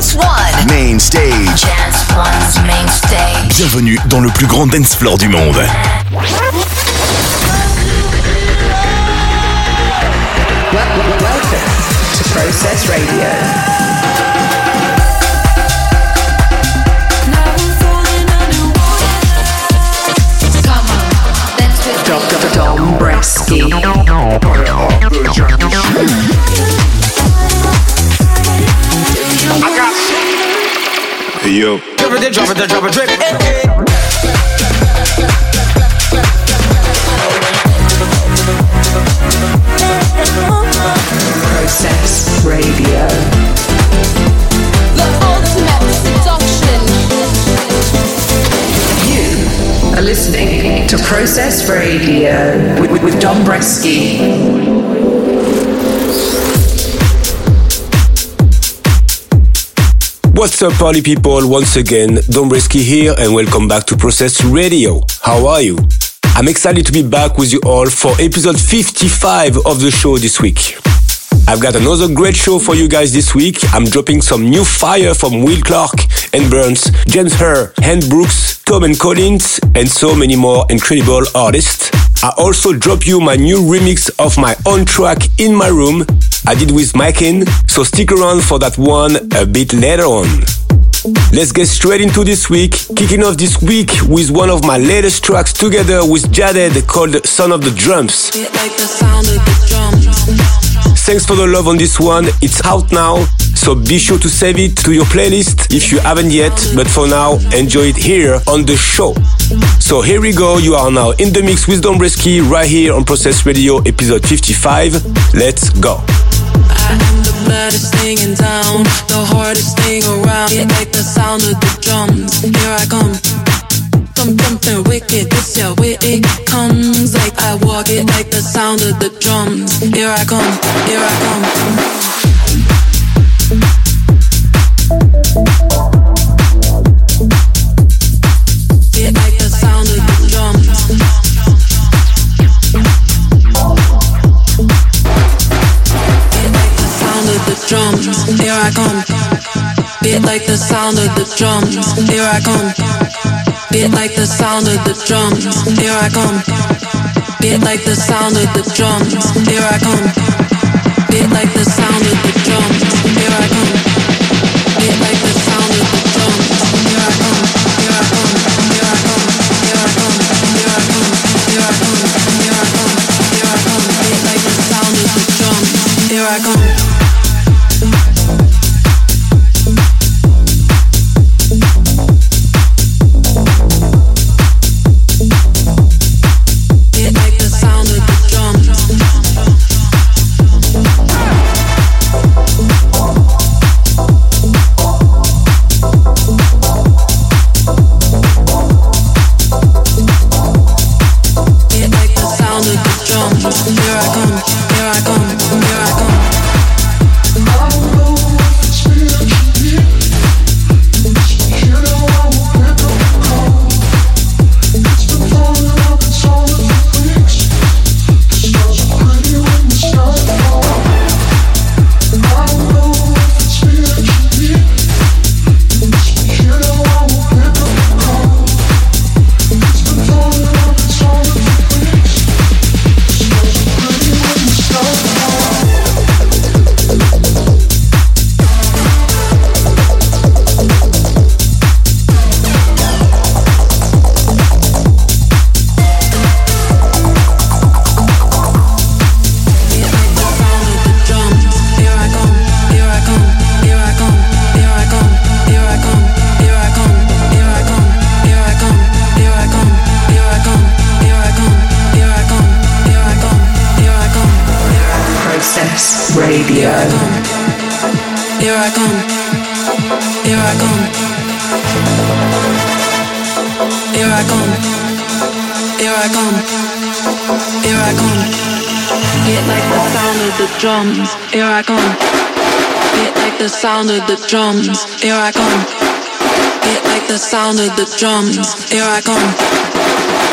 Dance One. Main stage. Dance One's main stage. Bienvenue dans le plus grand dance floor du monde. Welcome to Process Radio. Dom Bresky. Hey yo. Drop it, drop it, drop it, drip. Hey, hey. Process Radio. The ultimate seduction. You are listening to Process Radio with, with, with Dombresky. What's up, party people? Once again, Dombresky here, and welcome back to Process Radio. How are you? I'm excited to be back with you all for episode 55 of the show this week. I've got another great show for you guys this week. I'm dropping some new fire from Will Clarke and Burns, James Hurr, Hand Brooks, Tom and Collins, and so many more incredible artists. I also drop you my new remix of my own track in my room. I did with Maiken, so stick around for that one a bit later on. Let's get straight into this week, kicking off this week with one of my latest tracks together with Jaded called Sound of the Drums. Thanks for the love on this one. It's out now, so be sure to save it to your playlist if you haven't yet. But for now, enjoy it here on the show. So here we go. You are now in the mix with Dombresky right here on Process Radio episode 55. Let's go. Baddest thing in town, the hardest thing around. The sound of the drums. Here I come. Some something wicked, this yeah, where it comes. Like I walk it like the sound of the drums. Here I come, here I come. Like the sound of the drums. Like the sound of the drums. Here I come. Beat like the sound of the drums. Here I come. Beat like the sound of the drums, here I come. Beat like the sound of the drums, here I come. Beat like the sound of the drums, here I come. Beat like the sound of the drums, here I come. Here I come, here I come, here I come, here I come, here I come, here I come. Beat like the sound of the drums, here I come. drums, here I come. Hit like the sound of the drums, here I come.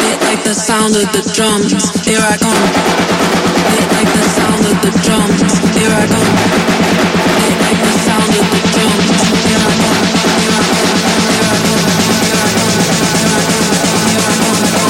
Hit like the sound of the drums, here I come. Hit like the sound of the drums, here I come. It like the sound of the drums, here I come. Here I come. Here I come. Here I come. Here I come.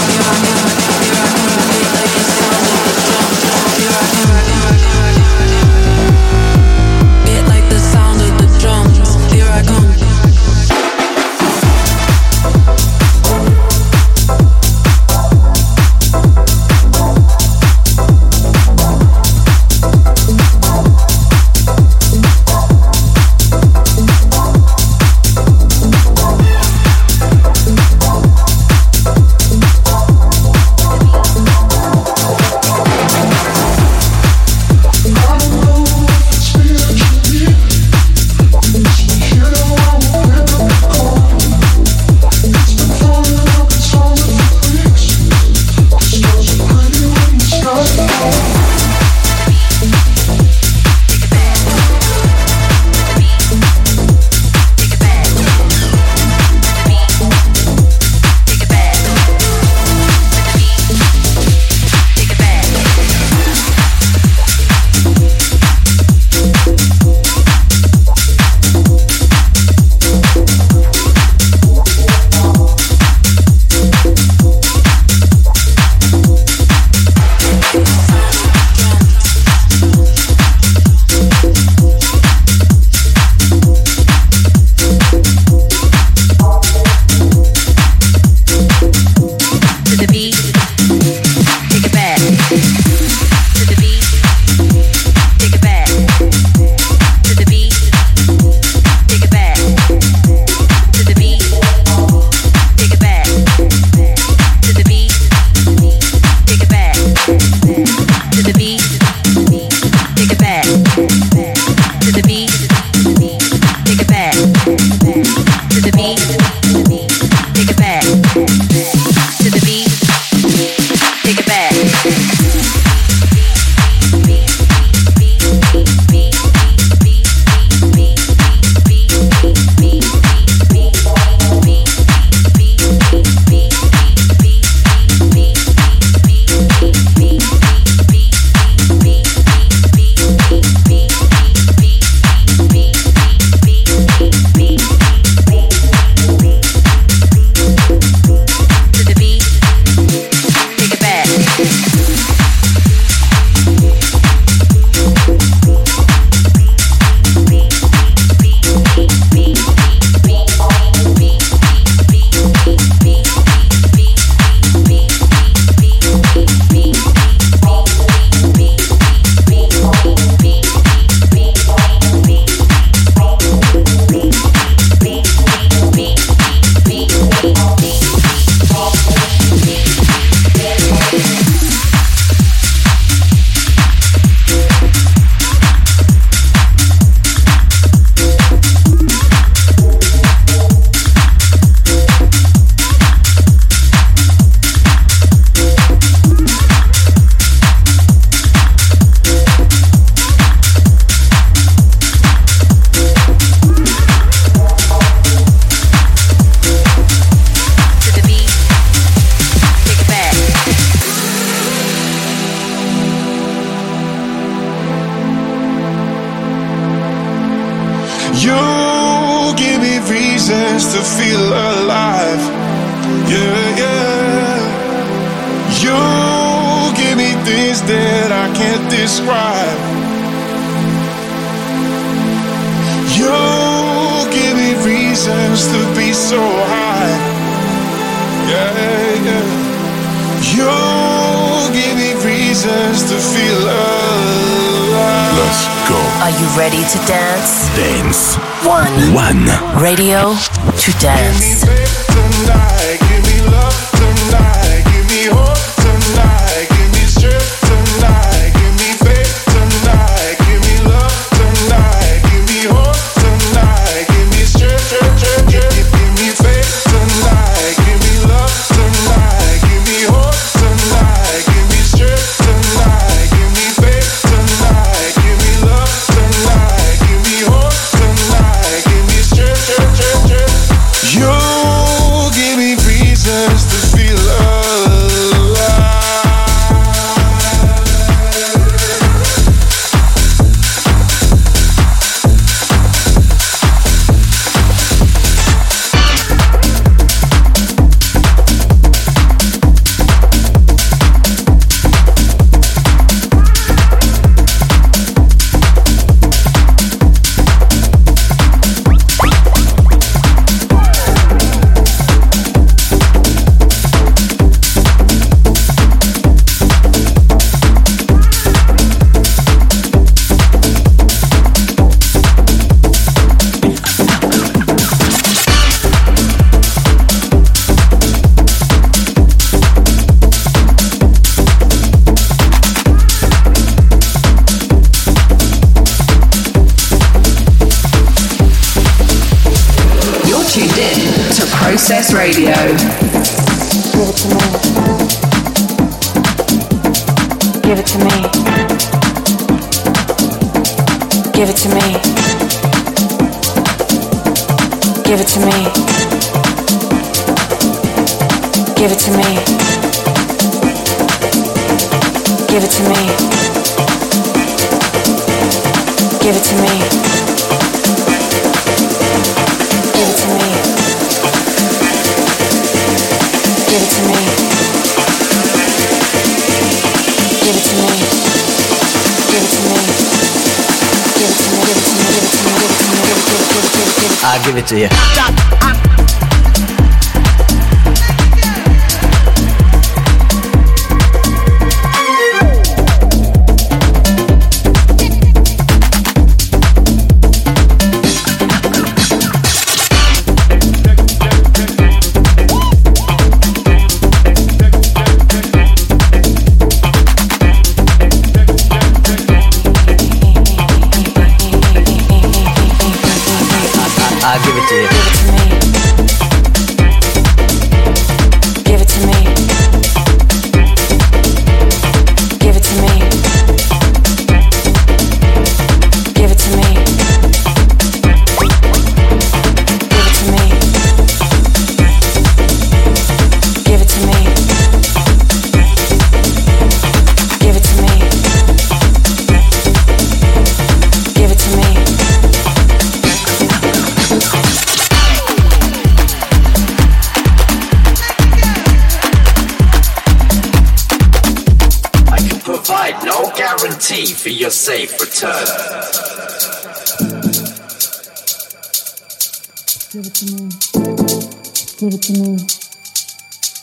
I'll give it to you.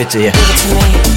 give it to you.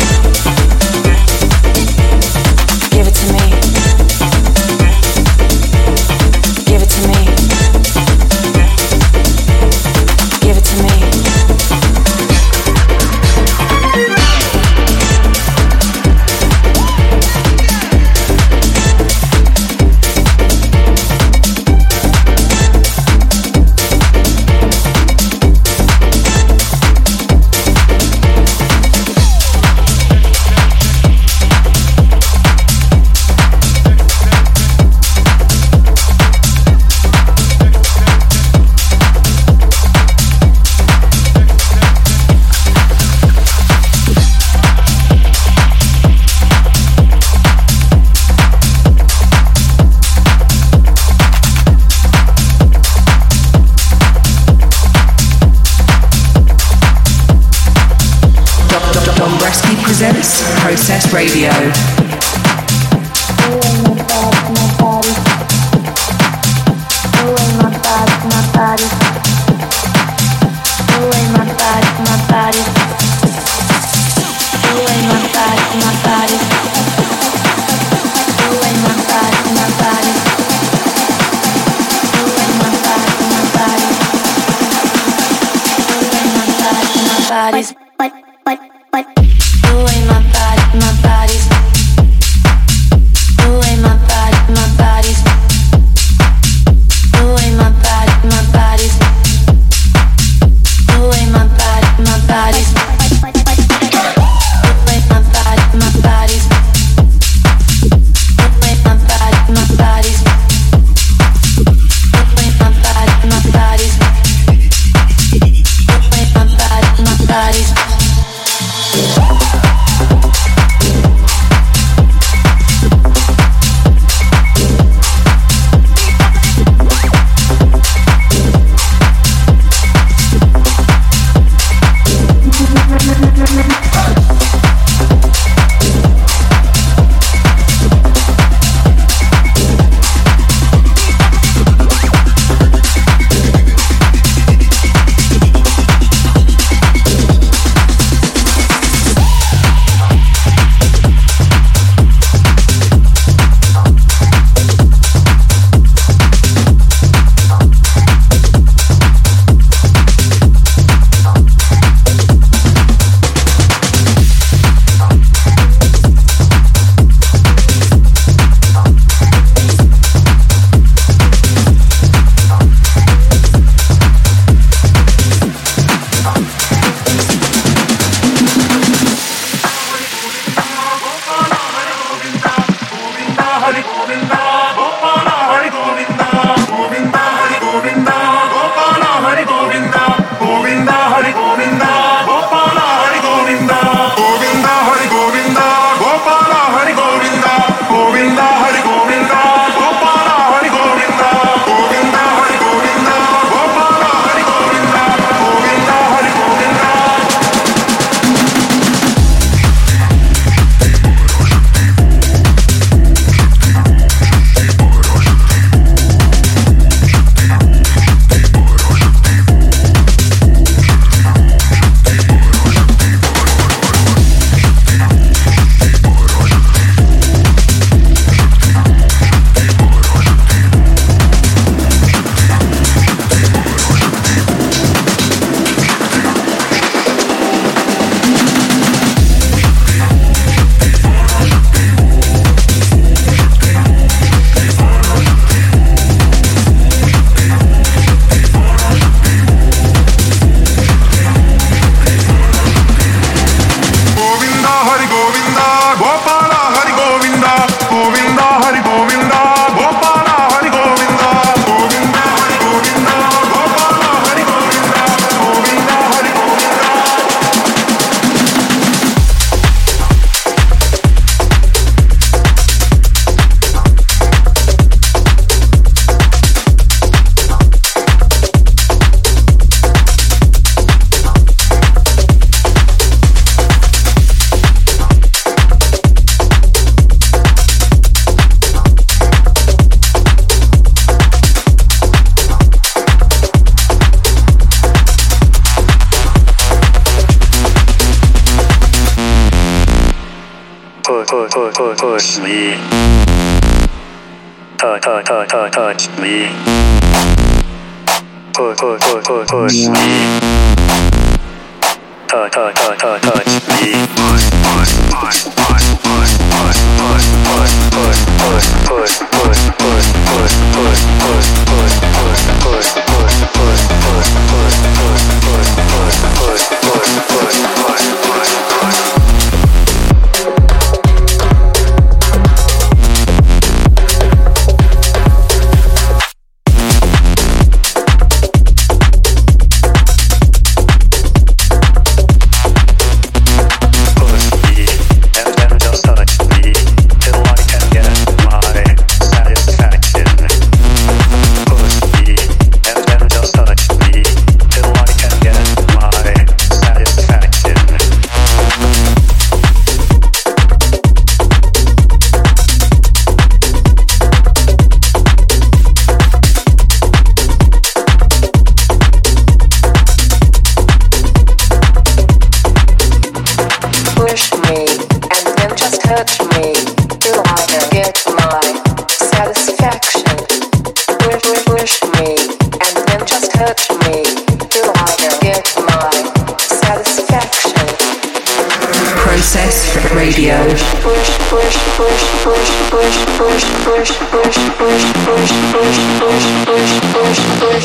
Presents Process Radio. Push, push me. Touch, touch, touch, touch, touch me. Push, push, push, push, push me. Touch, touch, touch, touch, touch me. Push, push, push, push, push, push,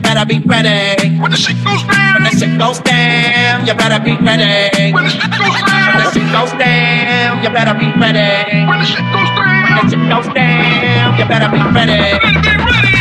You better be ready. When the shit goes down, when the shit goes down, you better be ready. When the shit goes down, when the shit goes down, you better be ready. When the shit goes down, when the shit goes down, you better be ready. When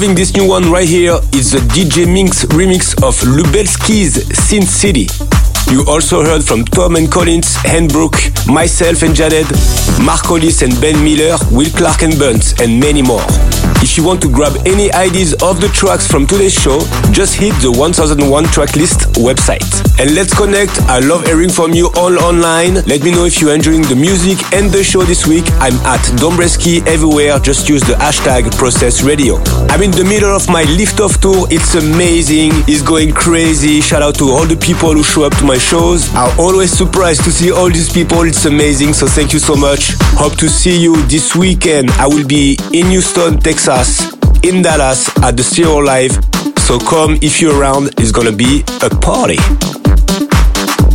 Loving this new one right here is the DJ Minx remix of Lubelski's Sin City. You also heard from Tom and Collins, Henbrook, myself and Jared, Mark Hollis and Ben Miller, Will Clarke and Buns, and many more. If you want to grab any ideas of the tracks from today's show, just hit the 1001 tracklist website. And let's connect. I love hearing from you all online. Let me know if you're enjoying the music and the show this week. I'm at Dombresky everywhere. Just use the hashtag Process Radio. I'm in the middle of my lift off tour. It's amazing. It's going crazy. Shout out to all the people who show up to my shows. I'm always surprised to see all these people. It's amazing. So thank you so much. Hope to see you this weekend. I will be in Houston, Texas, in Dallas at the Zero Live. So come if you're around. It's gonna be a party.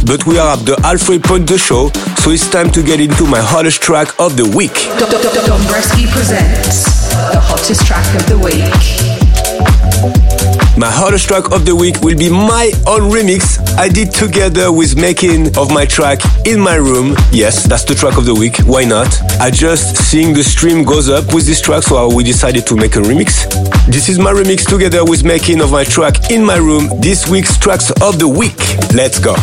But we are at the halfway point of the show, so it's time to get into my hottest track of the week. Dombresky presents the hottest track of the week. My hottest track of the week will be my own remix I did together with making of my track in my room. Yes, that's the track of the week. Why not? I just seeing the stream goes up with this track, so we decided to make a remix. This is my remix together with making of my track in my room. This week's tracks of the week. Let's go.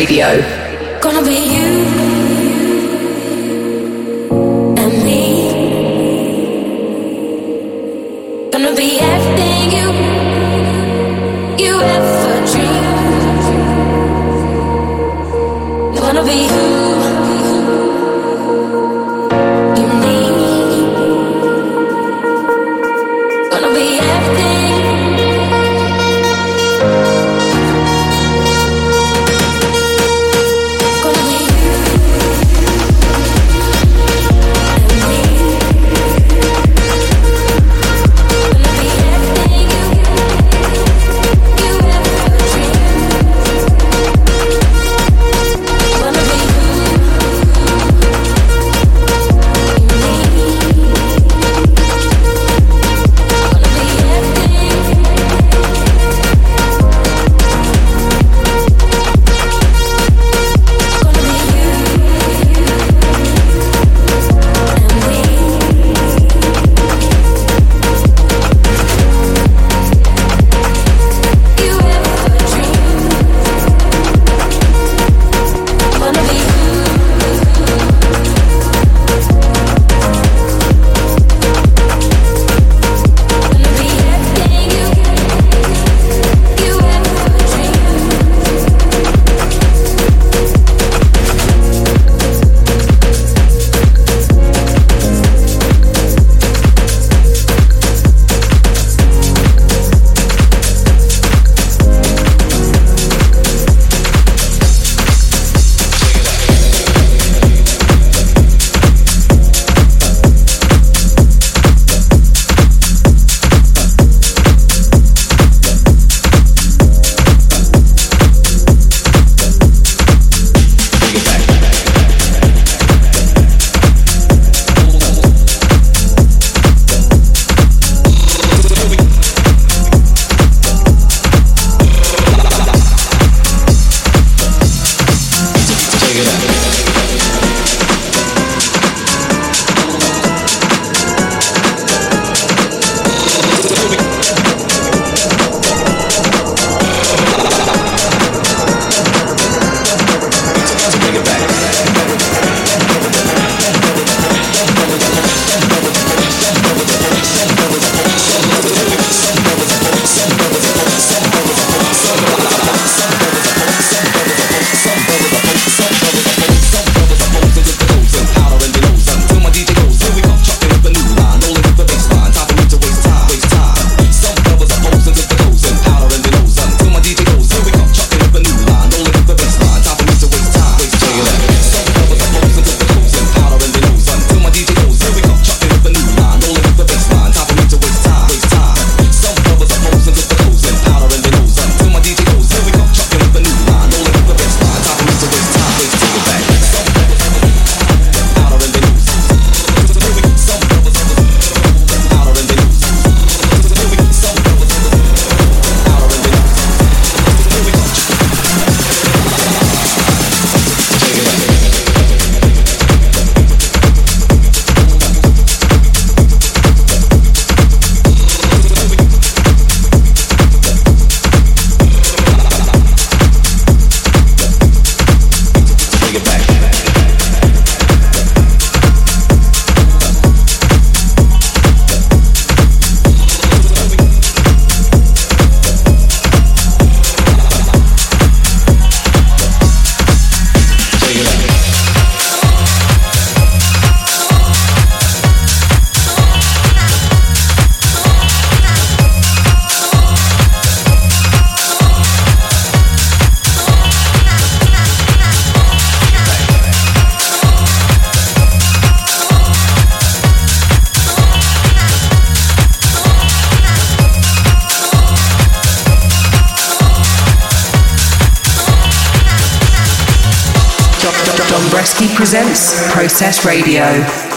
Radio. Process Radio.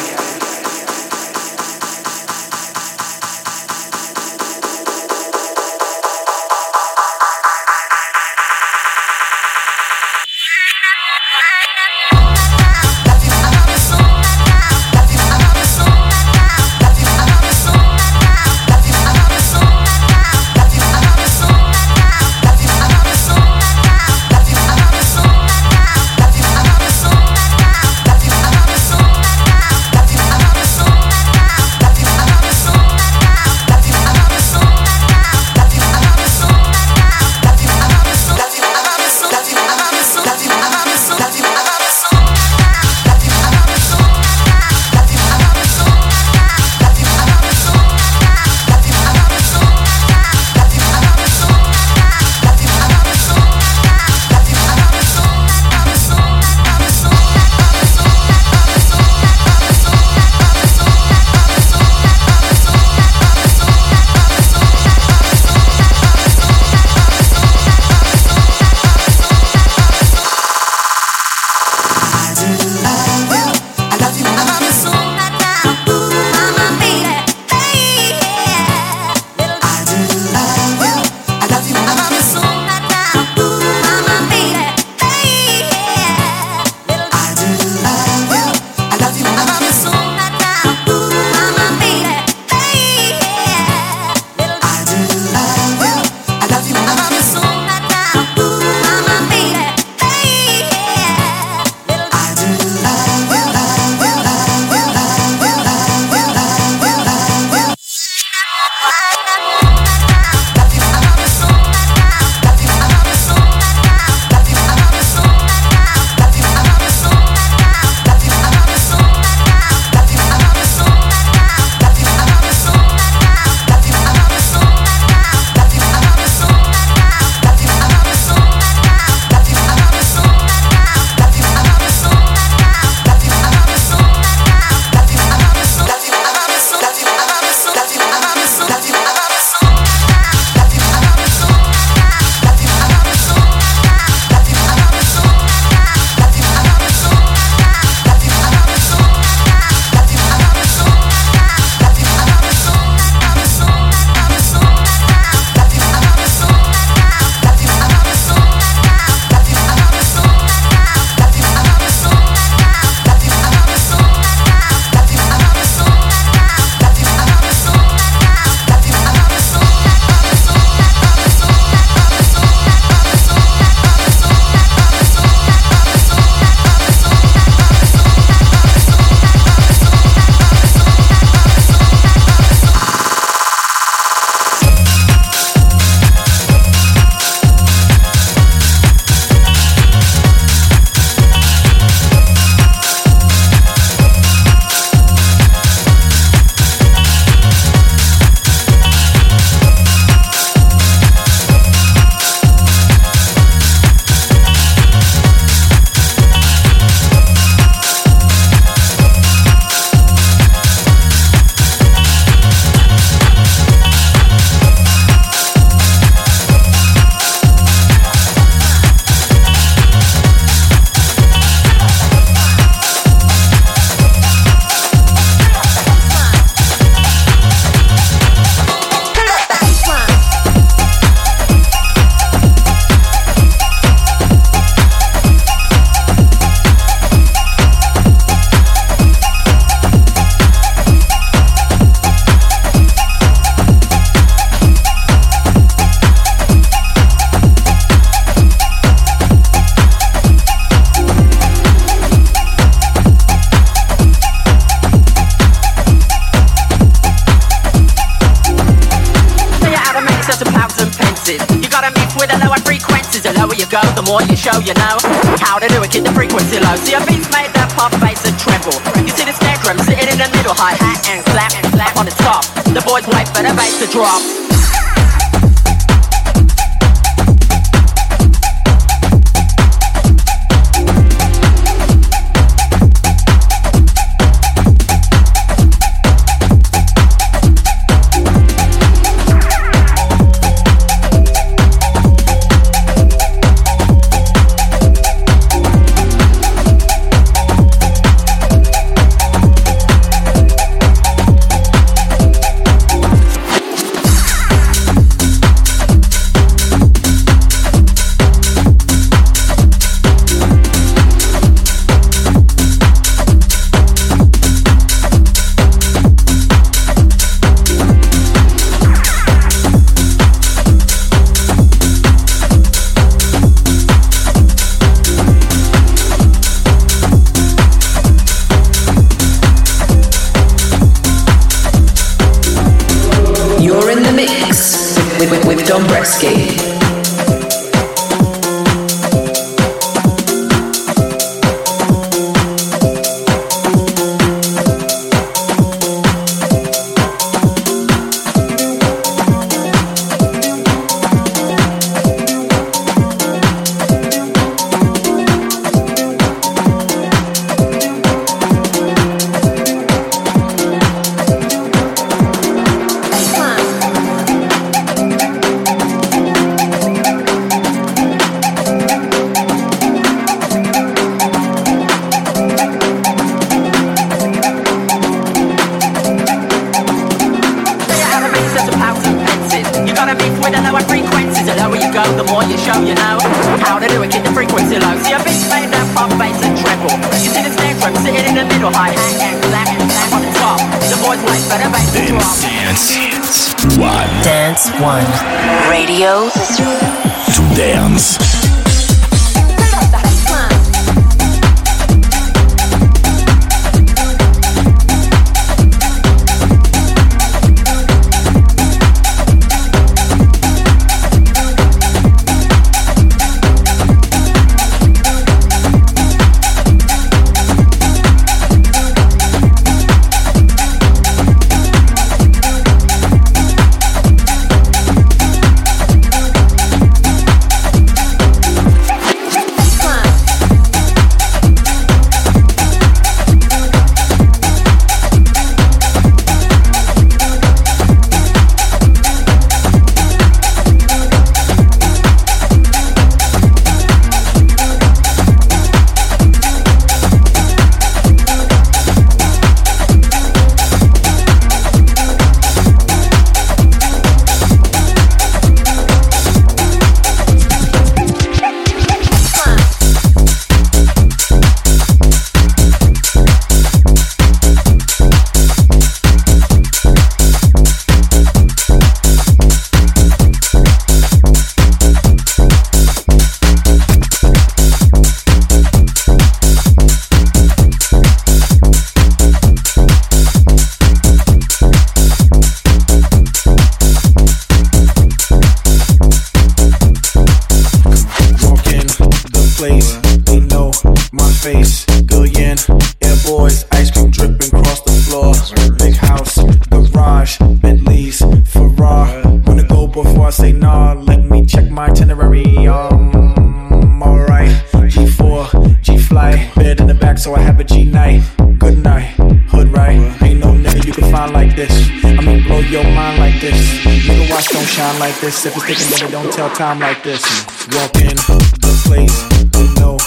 Made that pop, bass, and treble. You see the snare drum sitting in the middle, hi hat and clap and clap on the top. The boys wait for the bass to drop. Fences. You gotta mix with the lower frequencies. The lower you go, the more you show you know how to do it. Keep the frequency low. See a beat's made that pop, bass, and treble. You see the snare drum sitting in the middle, hi hat and clap and clap on the top. The boys wait for the bass to drop. Dance One. Dance One. Radio To dance. Boys, ice cream dripping across the floor. Big house, garage, Bentleys, Ferrari. Wanna go before I say nah? Let me check my itinerary. Um, alright. G4, G fly, bed in the back, so I have a G night. Good night, hood right. Ain't no nigga you can find like this. I mean, blow your mind like this. Nigga, watch don't shine like this. If it's thinking that it don't tell time like this. Walk in the place, they know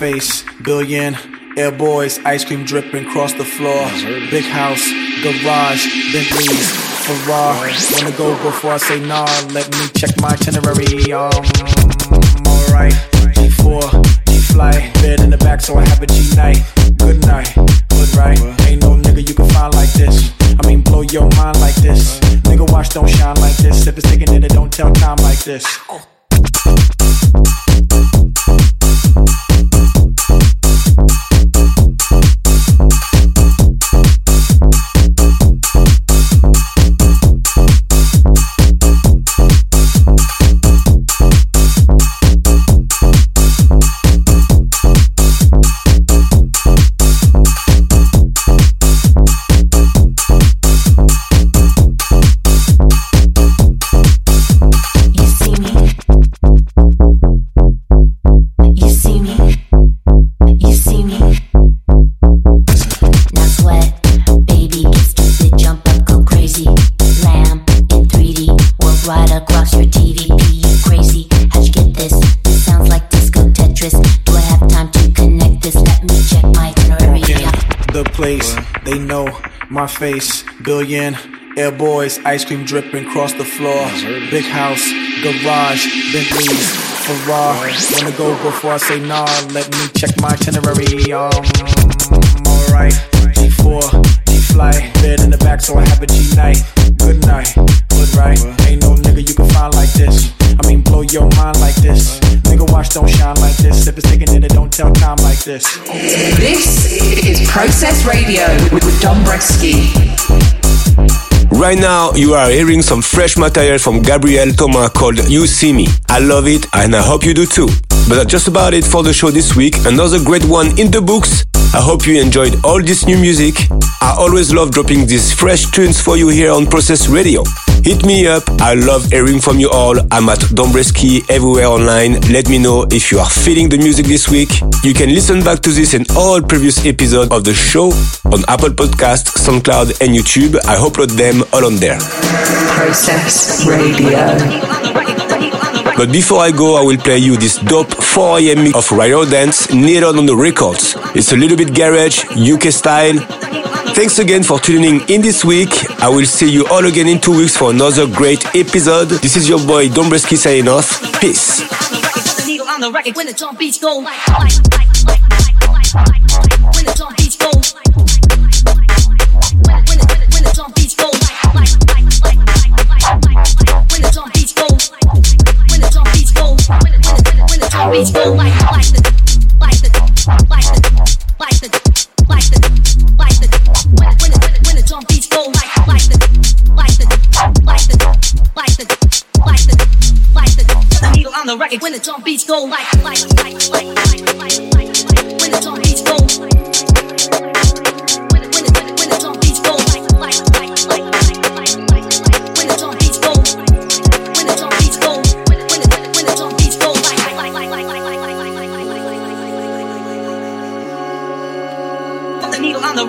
face. Billion air boys, ice cream dripping across the floor. Big house, garage, Bentleys, Ferrari. Wanna go before I say nah? Let me check my itinerary. Um, alright. G4, G fly, bed in the back, so I have a G night. Good night, good right. Ain't no nigga you can find like this. I mean, blow your mind like this. Nigga, watch don't shine like this. If it's taking it don't tell time like this. Billion air boys, ice cream dripping across the floor. Big house, garage, Bentleys, Ferrari. Wanna go before I say nah? Let me check my itinerary. Um, alright. G4, G fly, bed in the back, so I have a G night. Good night, good right. Ain't no nigga you can find like this. I mean, blow your mind like this. Nigga, watch don't shine like this. If it's taking it, it don't tell time like this. This is Process Radio with, Dombresky. Right now, you are hearing some fresh material from Gabriel Thomas called You See Me. I love it and I hope you do too. But that's just about it for the show this week. Another great one in the books. I hope you enjoyed all this new music. I always love dropping these fresh tunes for you here on Process Radio. Hit me up. I love hearing from you all. I'm at Dombresky everywhere online. Let me know if you are feeling the music this week. You can listen back to this and all previous episodes of the show on Apple Podcast, SoundCloud, and YouTube. I upload them all on there. Process Radio. But before I go, I will play you this dope 4 a.m. mix of Ryo Dance Needed on the Records. It's a little bit garage, UK style. Thanks again for tuning in this week. I will see you all again in two weeks for another great episode. This is your boy Dombresky signing off. Peace. always feel like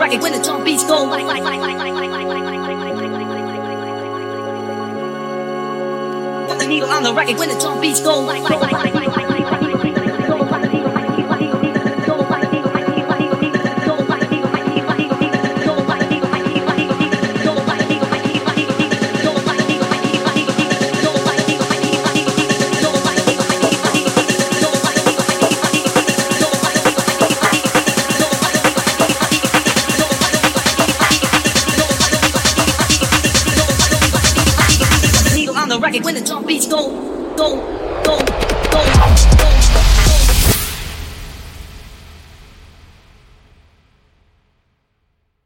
on when the drum beats go like like like like like like like like like like Put the needle on the record when the drum beats go like like like like like like